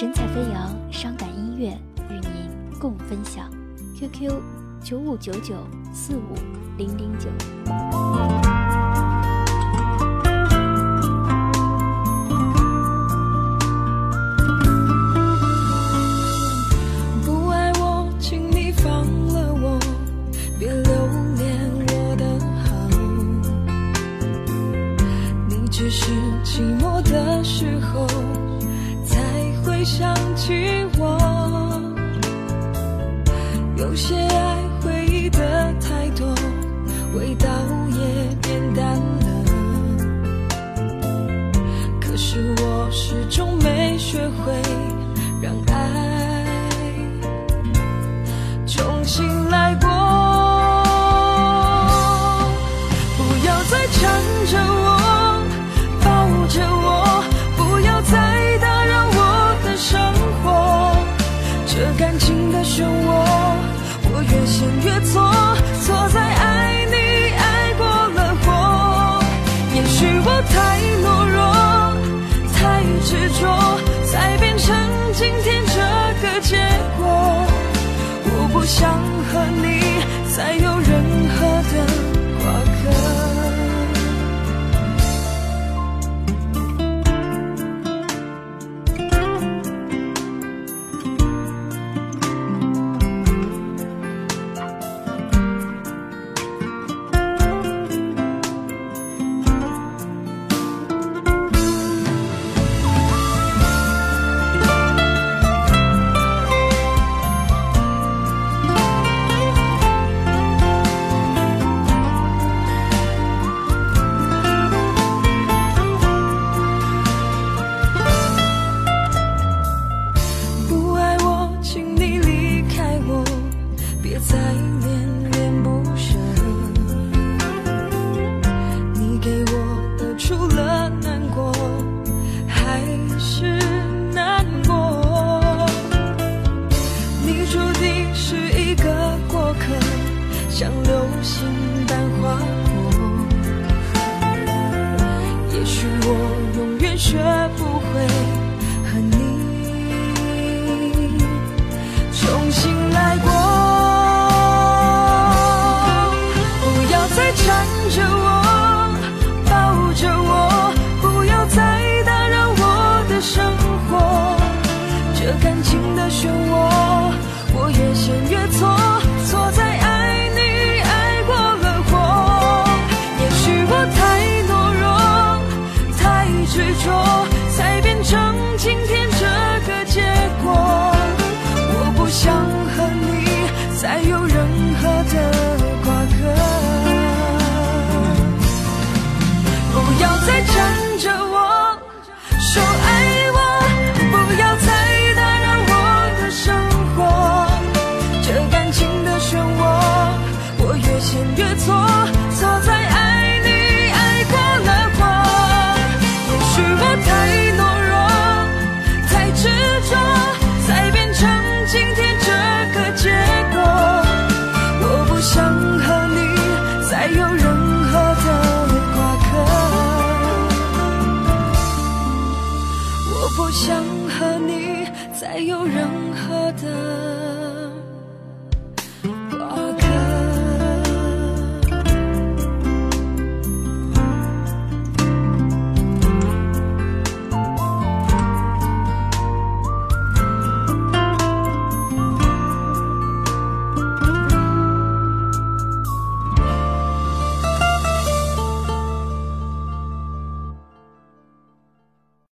神采飞扬，伤感音乐与您共分享。QQ：九五九九四五零零九。不爱我，请你放了我，别留恋我的好。你只是寂寞的时候想起我。有些爱回忆的太多，味道也变淡了。可是我始终没学会让爱重新来过。不要再缠着我，这感情的漩涡，我越陷越错，错在爱你爱过了火。也许我太懦弱，太执着，才变成今天这个结果。我不想和你再有流星般划过。也许我永远学不会和你重新来过。不要再缠着我，抱着我，不要再打扰我的生活。这感情的漩涡，我越陷越错，错